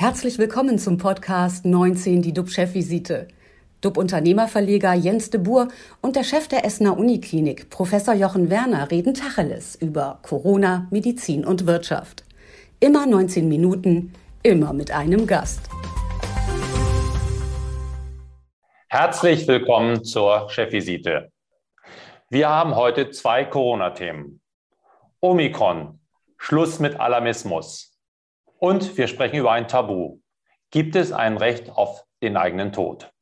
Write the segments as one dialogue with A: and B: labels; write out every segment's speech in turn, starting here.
A: Herzlich willkommen zum Podcast 19, die DUB-Chefvisite. DUB-Unternehmerverleger Jens de Boer und der Chef der Essener Uniklinik, Professor Jochen Werner, reden Tacheles über Corona, Medizin und Wirtschaft. Immer 19 Minuten, immer mit einem Gast.
B: Herzlich willkommen zur Chefvisite. Wir haben heute zwei Corona-Themen. Omikron, Schluss mit Alarmismus. Und wir sprechen über ein Tabu. Gibt es ein Recht auf den eigenen Tod?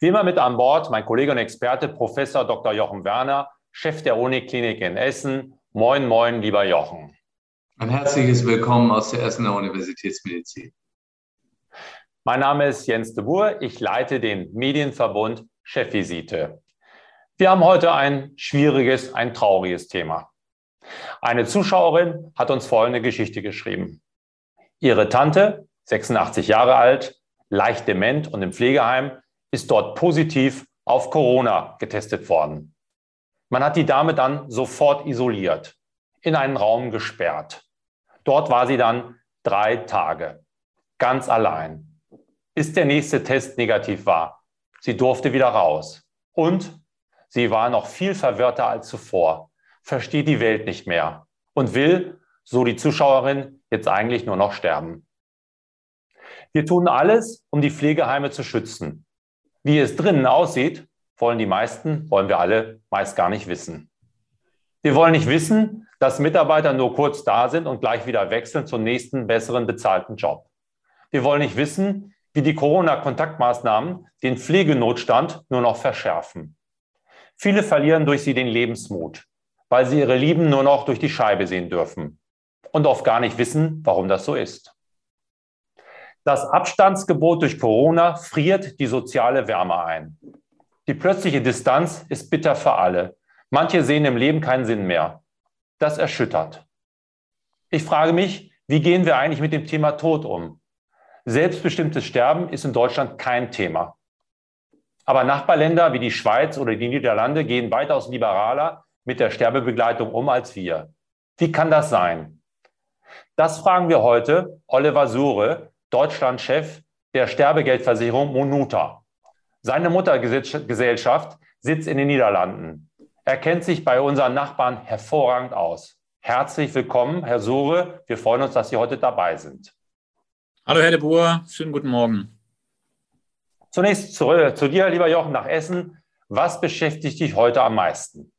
B: Wie immer mit an Bord mein Kollege und Experte Professor Dr. Jochen Werner, Chef der Uniklinik in Essen. Moin, moin, lieber Jochen.
C: Ein herzliches Willkommen aus der Essener Universitätsmedizin.
B: Mein Name ist Jens de Boer. Ich leite den Medienverbund Chefvisite. Wir haben heute ein schwieriges, ein trauriges Thema. Eine Zuschauerin hat uns folgende Geschichte geschrieben. Ihre Tante, 86 Jahre alt, leicht dement und im Pflegeheim, ist dort positiv auf Corona getestet worden. Man hat die Dame dann sofort isoliert, in einen Raum gesperrt. Dort war sie dann drei Tage, ganz allein. Bis der nächste Test negativ war. Sie durfte wieder raus. Und sie war noch viel verwirrter als zuvor, versteht die Welt nicht mehr und will, so die Zuschauerin, jetzt eigentlich nur noch sterben. Wir tun alles, um die Pflegeheime zu schützen. Wie es drinnen aussieht, wollen die meisten, wollen wir alle meist gar nicht wissen. Wir wollen nicht wissen, dass Mitarbeiter nur kurz da sind und gleich wieder wechseln zum nächsten besseren bezahlten Job. Wir wollen nicht wissen, wie die Corona-Kontaktmaßnahmen den Pflegenotstand nur noch verschärfen. Viele verlieren durch sie den Lebensmut, weil sie ihre Lieben nur noch durch die Scheibe sehen dürfen und oft gar nicht wissen, warum das so ist. Das Abstandsgebot durch Corona friert die soziale Wärme ein. Die plötzliche Distanz ist bitter für alle. Manche sehen im Leben keinen Sinn mehr. Das erschüttert. Ich frage mich, wie gehen wir eigentlich mit dem Thema Tod um? Selbstbestimmtes Sterben ist in Deutschland kein Thema. Aber Nachbarländer wie die Schweiz oder die Niederlande gehen weitaus liberaler mit der Sterbebegleitung um als wir. Wie kann das sein? Das fragen wir heute Oliver Sure, Deutschlandchef der Sterbegeldversicherung Monuta. Seine Muttergesellschaft sitzt in den Niederlanden. Er kennt sich bei unseren Nachbarn hervorragend aus. Herzlich willkommen, Herr Sure. Wir freuen uns, dass Sie heute dabei sind.
D: Hallo, Herr de Boer. Schönen guten Morgen.
B: Zunächst zu, zu dir, lieber Jochen, nach Essen. Was beschäftigt dich heute am meisten?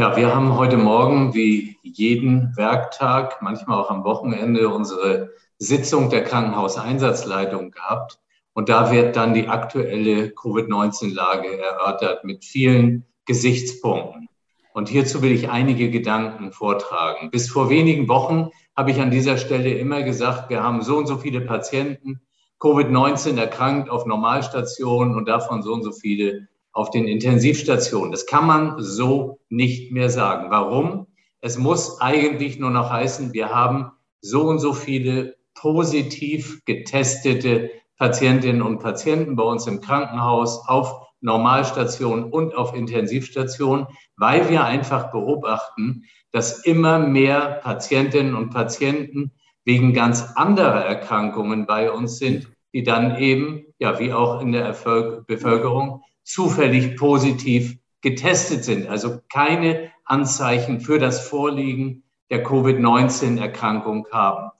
C: Ja, wir haben heute Morgen wie jeden Werktag, manchmal auch am Wochenende, unsere Sitzung der Krankenhauseinsatzleitung gehabt. Und da wird dann die aktuelle Covid-19-Lage erörtert mit vielen Gesichtspunkten. Und hierzu will ich einige Gedanken vortragen. Bis vor wenigen Wochen habe ich an dieser Stelle immer gesagt, wir haben so und so viele Patienten Covid-19 erkrankt auf Normalstationen und davon so und so viele auf den Intensivstationen. Das kann man so nicht mehr sagen. Warum? Es muss eigentlich nur noch heißen, wir haben so und so viele positiv getestete Patientinnen und Patienten bei uns im Krankenhaus auf Normalstationen und auf Intensivstationen, weil wir einfach beobachten, dass immer mehr Patientinnen und Patienten wegen ganz anderer Erkrankungen bei uns sind, die dann eben, ja, wie auch in der Erfolg Bevölkerung, zufällig positiv getestet sind, also keine Anzeichen für das Vorliegen der Covid-19-Erkrankung haben.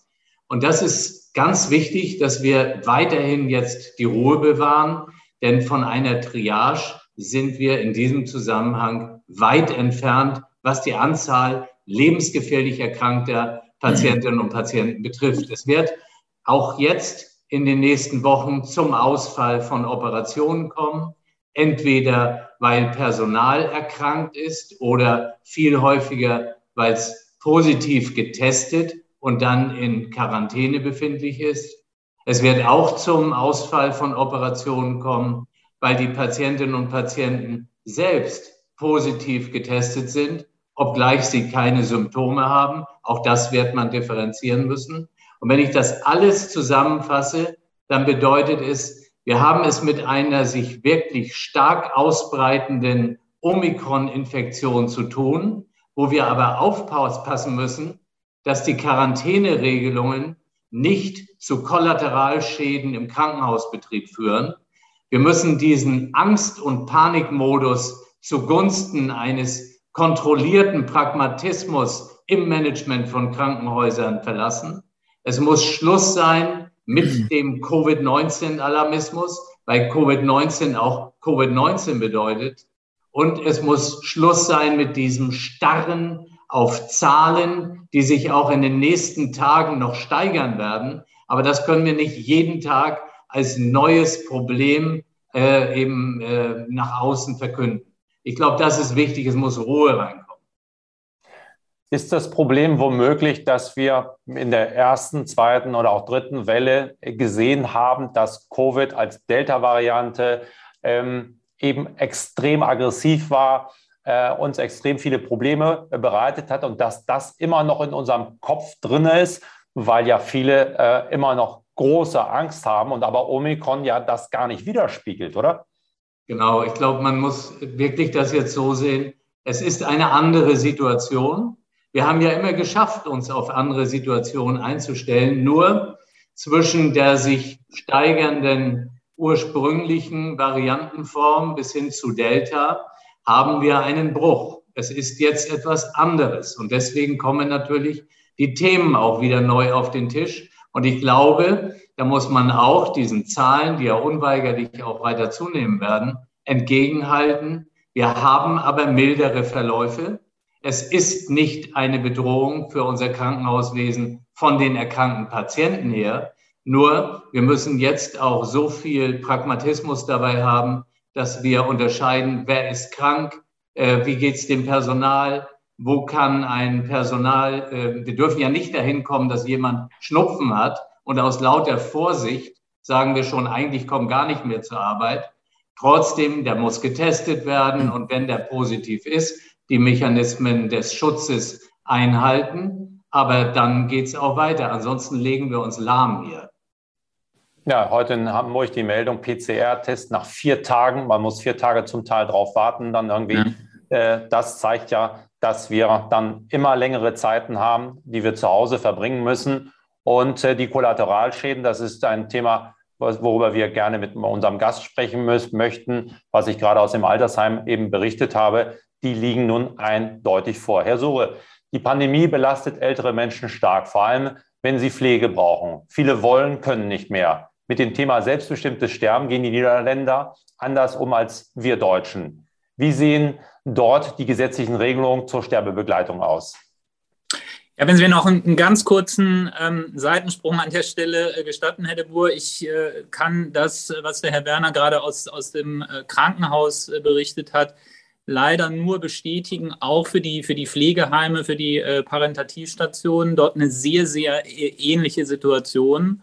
C: Und das ist ganz wichtig, dass wir weiterhin jetzt die Ruhe bewahren, denn von einer Triage sind wir in diesem Zusammenhang weit entfernt, was die Anzahl lebensgefährlich erkrankter Patientinnen und Patienten betrifft. Es wird auch jetzt in den nächsten Wochen zum Ausfall von Operationen kommen entweder weil Personal erkrankt ist oder viel häufiger, weil es positiv getestet und dann in Quarantäne befindlich ist. Es wird auch zum Ausfall von Operationen kommen, weil die Patientinnen und Patienten selbst positiv getestet sind, obgleich sie keine Symptome haben. Auch das wird man differenzieren müssen. Und wenn ich das alles zusammenfasse, dann bedeutet es, wir haben es mit einer sich wirklich stark ausbreitenden Omikron-Infektion zu tun, wo wir aber aufpassen müssen, dass die Quarantäneregelungen nicht zu Kollateralschäden im Krankenhausbetrieb führen. Wir müssen diesen Angst- und Panikmodus zugunsten eines kontrollierten Pragmatismus im Management von Krankenhäusern verlassen. Es muss Schluss sein mit dem Covid-19-Alarmismus, weil Covid-19 auch Covid-19 bedeutet. Und es muss Schluss sein mit diesem starren auf Zahlen, die sich auch in den nächsten Tagen noch steigern werden. Aber das können wir nicht jeden Tag als neues Problem äh, eben äh, nach außen verkünden. Ich glaube, das ist wichtig. Es muss Ruhe reinkommen.
B: Ist das Problem womöglich, dass wir in der ersten, zweiten oder auch dritten Welle gesehen haben, dass Covid als Delta-Variante ähm, eben extrem aggressiv war, äh, uns extrem viele Probleme bereitet hat und dass das immer noch in unserem Kopf drin ist, weil ja viele äh, immer noch große Angst haben und aber Omikron ja das gar nicht widerspiegelt, oder?
C: Genau, ich glaube, man muss wirklich das jetzt so sehen. Es ist eine andere Situation. Wir haben ja immer geschafft, uns auf andere Situationen einzustellen. Nur zwischen der sich steigernden ursprünglichen Variantenform bis hin zu Delta haben wir einen Bruch. Es ist jetzt etwas anderes. Und deswegen kommen natürlich die Themen auch wieder neu auf den Tisch. Und ich glaube, da muss man auch diesen Zahlen, die ja unweigerlich auch weiter zunehmen werden, entgegenhalten. Wir haben aber mildere Verläufe. Es ist nicht eine Bedrohung für unser Krankenhauswesen von den erkrankten Patienten her. Nur wir müssen jetzt auch so viel Pragmatismus dabei haben, dass wir unterscheiden, wer ist krank, äh, wie geht es dem Personal, wo kann ein Personal, äh, wir dürfen ja nicht dahin kommen, dass jemand Schnupfen hat und aus lauter Vorsicht sagen wir schon, eigentlich kommen gar nicht mehr zur Arbeit. Trotzdem, der muss getestet werden und wenn der positiv ist, die Mechanismen des Schutzes einhalten. Aber dann geht es auch weiter. Ansonsten legen wir uns lahm hier.
B: Ja, heute in Hamburg die Meldung PCR-Test nach vier Tagen. Man muss vier Tage zum Teil drauf warten. Dann irgendwie, ja. äh, das zeigt ja, dass wir dann immer längere Zeiten haben, die wir zu Hause verbringen müssen. Und äh, die Kollateralschäden, das ist ein Thema, worüber wir gerne mit unserem Gast sprechen müssen, möchten, was ich gerade aus dem Altersheim eben berichtet habe. Die liegen nun eindeutig vor. Herr Suche, die Pandemie belastet ältere Menschen stark, vor allem wenn sie Pflege brauchen. Viele wollen, können nicht mehr mit dem Thema selbstbestimmtes Sterben gehen die Niederländer anders um als wir Deutschen. Wie sehen dort die gesetzlichen Regelungen zur Sterbebegleitung aus?
D: Ja, wenn Sie mir noch einen, ganz kurzen ähm, Seitensprung an der Stelle äh, gestatten, Herr de Boer, ich äh, kann das, was der Herr Werner gerade aus, aus dem äh, Krankenhaus äh, berichtet hat, leider nur bestätigen, auch für die, für die Pflegeheime, für die äh, Parentativstationen, dort eine sehr, sehr äh, ähnliche Situation.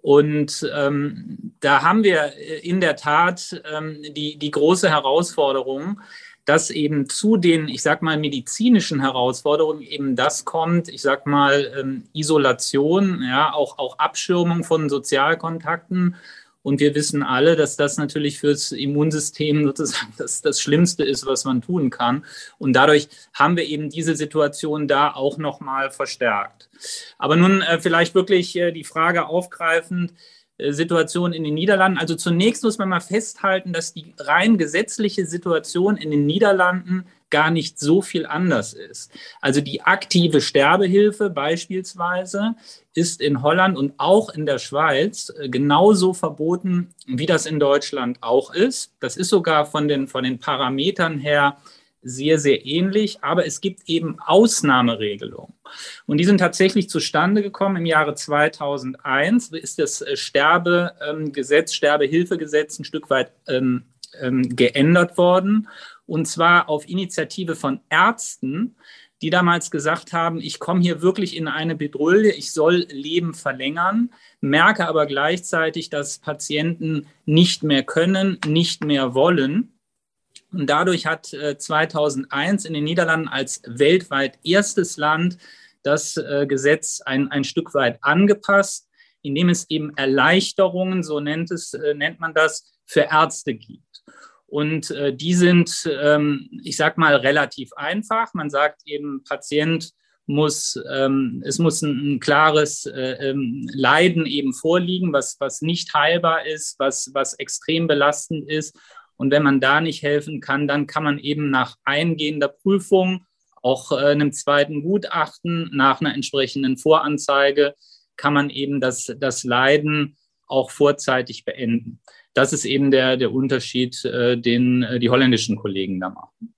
D: Und ähm, da haben wir in der Tat ähm, die, die große Herausforderung, dass eben zu den, ich sag mal, medizinischen Herausforderungen eben das kommt, ich sag mal, ähm, Isolation, ja, auch, auch Abschirmung von Sozialkontakten und wir wissen alle, dass das natürlich fürs Immunsystem sozusagen das, das Schlimmste ist, was man tun kann. Und dadurch haben wir eben diese Situation da auch nochmal verstärkt. Aber nun äh, vielleicht wirklich äh, die Frage aufgreifend, Situation in den Niederlanden. Also zunächst muss man mal festhalten, dass die rein gesetzliche Situation in den Niederlanden gar nicht so viel anders ist. Also die aktive Sterbehilfe beispielsweise ist in Holland und auch in der Schweiz äh, genauso verboten, wie das in Deutschland auch ist. Das ist sogar von den, von den Parametern her sehr, sehr ähnlich, aber es gibt eben Ausnahmeregelungen. Und die sind tatsächlich zustande gekommen im Jahre 2001, ist das äh, Sterbegesetz, Sterbehilfegesetz ein Stück weit ähm, ähm, geändert worden und zwar auf Initiative von Ärzten, die damals gesagt haben, ich komme hier wirklich in eine Bedrulle, ich soll Leben verlängern, merke aber gleichzeitig, dass Patienten nicht mehr können, nicht mehr wollen. Und dadurch hat 2001 äh, in den Niederlanden als weltweit erstes Land das äh, Gesetz ein, ein Stück weit angepasst, indem es eben Erleichterungen, so nennt, es, äh, nennt man das, für Ärzte gibt. Und die sind, ähm, ich sag mal, relativ einfach. Man sagt eben, Patient muss, ähm, es muss ein, klares äh, ähm, Leiden eben vorliegen, was, was nicht heilbar ist, was, was extrem belastend ist. Und wenn man da nicht helfen kann, dann kann man eben nach eingehender Prüfung, auch äh, einem zweiten Gutachten, nach einer entsprechenden Voranzeige, kann man eben das, das Leiden auch vorzeitig beenden. Das ist eben der, der Unterschied, äh, den äh, die holländischen Kollegen da machen.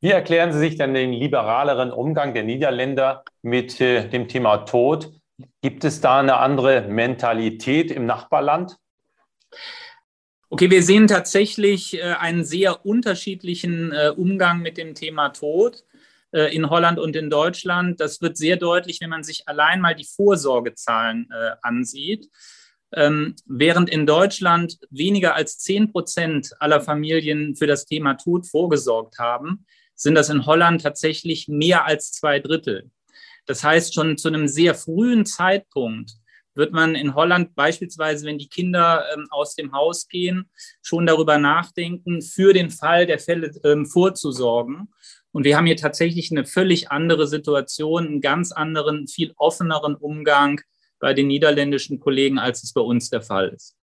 B: Wie erklären Sie sich denn den liberaleren Umgang der Niederländer mit dem Thema Tod? Gibt es da eine andere Mentalität im Nachbarland?
D: Okay, wir sehen tatsächlich äh, einen sehr unterschiedlichen äh, Umgang mit dem Thema Tod äh, in Holland und in Deutschland. Das wird sehr deutlich, wenn man sich allein mal die Vorsorgezahlen ansieht. Ähm, während in Deutschland weniger als 10 Prozent aller Familien für das Thema Tod vorgesorgt haben, sind das in Holland tatsächlich mehr als zwei Drittel. Das heißt, schon zu einem sehr frühen Zeitpunkt wird man in Holland beispielsweise, wenn die Kinder ähm, aus dem Haus gehen, schon darüber nachdenken, für den Fall der Fälle ähm, vorzusorgen. Und wir haben hier tatsächlich eine völlig andere Situation, einen ganz anderen, viel offeneren Umgang bei den niederländischen Kollegen, als es bei uns der Fall ist.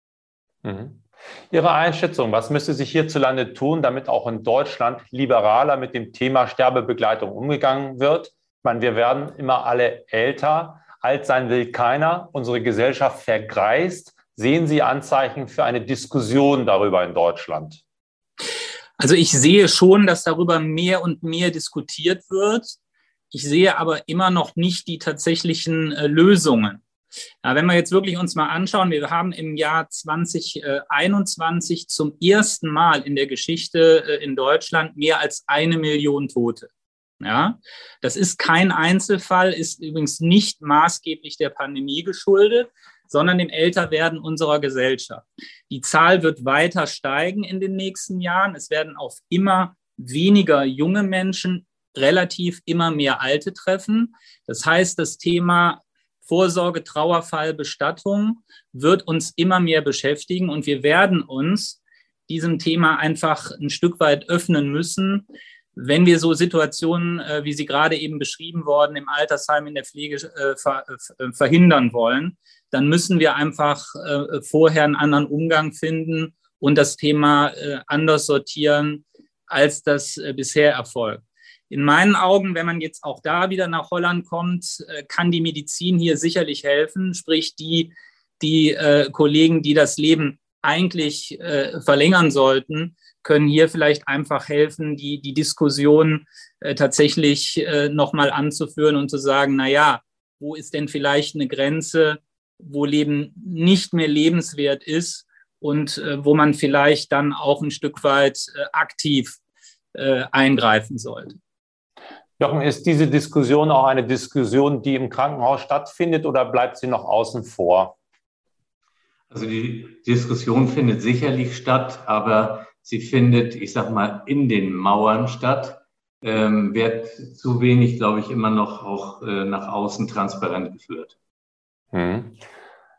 B: Mhm. Ihre Einschätzung, was müsste sich hierzulande tun, damit auch in Deutschland liberaler mit dem Thema Sterbebegleitung umgegangen wird? Ich meine, wir werden immer alle älter. Alt sein will keiner. Unsere Gesellschaft vergreist. Sehen Sie Anzeichen für eine Diskussion darüber in Deutschland?
D: Also ich sehe schon, dass darüber mehr und mehr diskutiert wird. Ich sehe aber immer noch nicht die tatsächlichen äh, Lösungen. Ja, wenn wir jetzt wirklich uns mal anschauen, wir haben im Jahr 2021 zum ersten Mal in der Geschichte äh, in Deutschland mehr als eine Million Tote. Ja, das ist kein Einzelfall, ist übrigens nicht maßgeblich der Pandemie geschuldet, sondern dem Älterwerden unserer Gesellschaft. Die Zahl wird weiter steigen in den nächsten Jahren. Es werden auf immer weniger junge Menschen relativ immer mehr Alte treffen. Das heißt, das Thema Vorsorge, Trauerfall, Bestattung wird uns immer mehr beschäftigen und wir werden uns diesem Thema einfach ein Stück weit öffnen müssen, wenn wir so Situationen, äh, wie sie gerade eben beschrieben worden, im Altersheim in der Pflege äh, ver äh, verhindern wollen, dann müssen wir einfach äh, vorher einen anderen Umgang finden und das Thema äh, anders sortieren, als das äh, bisher erfolgt. In meinen Augen, wenn man jetzt auch da wieder nach Holland kommt, äh, kann die Medizin hier sicherlich helfen, sprich die, die äh, Kollegen, die das Leben eigentlich äh, verlängern sollten, können hier vielleicht einfach helfen, die, die Diskussion äh, tatsächlich äh, nochmal anzuführen und zu sagen, na ja, wo ist denn vielleicht eine Grenze, wo Leben nicht mehr lebenswert ist und äh, wo man vielleicht dann auch ein Stück weit äh, aktiv äh, eingreifen sollte.
B: Jochen, ist diese Diskussion auch eine Diskussion, die im Krankenhaus stattfindet oder bleibt sie noch außen vor?
C: Also die Diskussion findet sicherlich statt, aber sie findet, ich sag mal, in den Mauern statt, ähm, wird zu wenig, glaube ich, immer noch auch äh, nach außen transparent geführt.
B: Hm.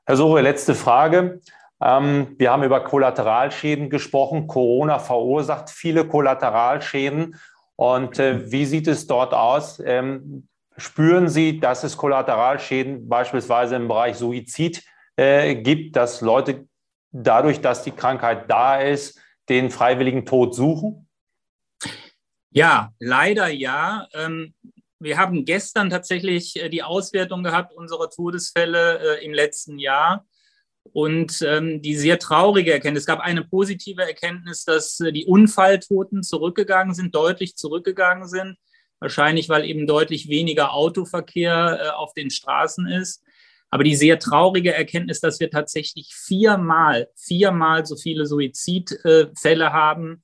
B: Herr Suche, letzte Frage. Ähm, wir haben über Kollateralschäden gesprochen. Corona verursacht viele Kollateralschäden und äh, wie sieht es dort aus? Ähm, spüren Sie, dass es Kollateralschäden beispielsweise im Bereich Suizid äh, gibt, dass Leute dadurch, dass die Krankheit da ist, den freiwilligen Tod suchen?
D: Ja, leider ja. Ähm, wir haben gestern tatsächlich äh, die Auswertung gehabt unserer Todesfälle äh, im letzten Jahr und ähm, die sehr traurige Erkenntnis. Es gab eine positive Erkenntnis, dass äh, die Unfalltoten zurückgegangen sind, deutlich zurückgegangen sind. Wahrscheinlich, weil eben deutlich weniger Autoverkehr auf den Straßen ist. Aber die sehr traurige Erkenntnis, dass wir tatsächlich viermal, viermal so viele Suizidfälle haben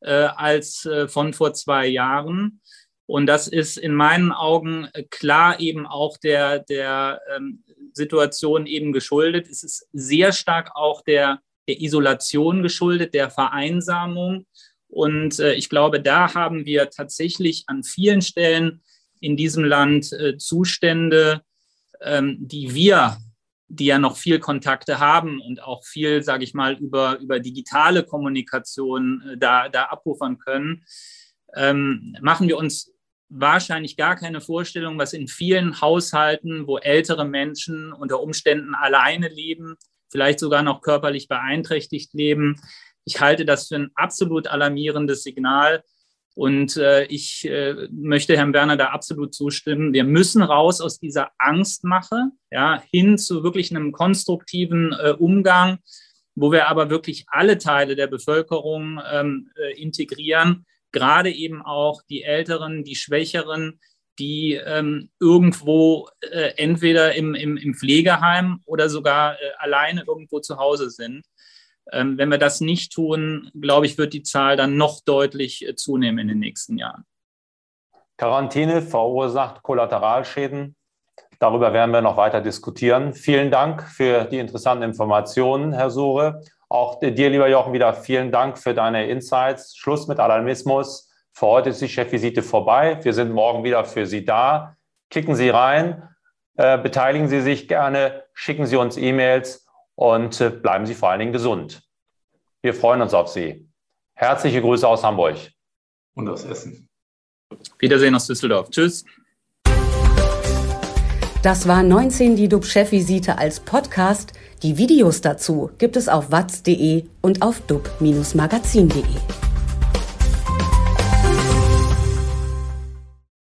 D: äh, als äh, von vor zwei Jahren. Und das ist in meinen Augen klar eben auch der, der ähm, Situation eben geschuldet. Es ist sehr stark auch der, der Isolation geschuldet, der Vereinsamung. Und äh, ich glaube, da haben wir tatsächlich an vielen Stellen in diesem Land äh, Zustände, ähm, die wir, die ja noch viel Kontakte haben und auch viel, sage ich mal, über, über digitale Kommunikation äh, da, da abrufen können, ähm, machen wir uns wahrscheinlich gar keine Vorstellung, was in vielen Haushalten, wo ältere Menschen unter Umständen alleine leben, vielleicht sogar noch körperlich beeinträchtigt leben. Ich halte das für ein absolut alarmierendes Signal. Und äh, ich äh, möchte Herrn Werner da absolut zustimmen. Wir müssen raus aus dieser Angstmache, ja, hin zu wirklich einem konstruktiven äh, Umgang, wo wir aber wirklich alle Teile der Bevölkerung ähm, äh, integrieren gerade eben auch die Älteren, die Schwächeren, die ähm, irgendwo äh, entweder im, im, im, Pflegeheim oder sogar äh, alleine irgendwo zu Hause sind. Ähm, wenn wir das nicht tun, glaube ich, wird die Zahl dann noch deutlich äh, zunehmen in den nächsten Jahren.
B: Quarantäne verursacht Kollateralschäden. Darüber werden wir noch weiter diskutieren. Vielen Dank für die interessanten Informationen, Herr Sure. Auch dir, lieber Jochen, wieder vielen Dank für deine Insights. Schluss mit Alarmismus. Für heute ist die Chefvisite vorbei. Wir sind morgen wieder für Sie da. Klicken Sie rein, äh, beteiligen Sie sich gerne, schicken Sie uns E-Mails und äh, bleiben Sie vor allen Dingen gesund. Wir freuen uns auf Sie. Herzliche Grüße aus Hamburg.
C: Und aus Essen.
D: Wiedersehen aus Düsseldorf. Tschüss.
A: Das war 19 die DUB-Chefvisite als Podcast. Die Videos dazu gibt es auf watz.de und auf dub-magazin.de.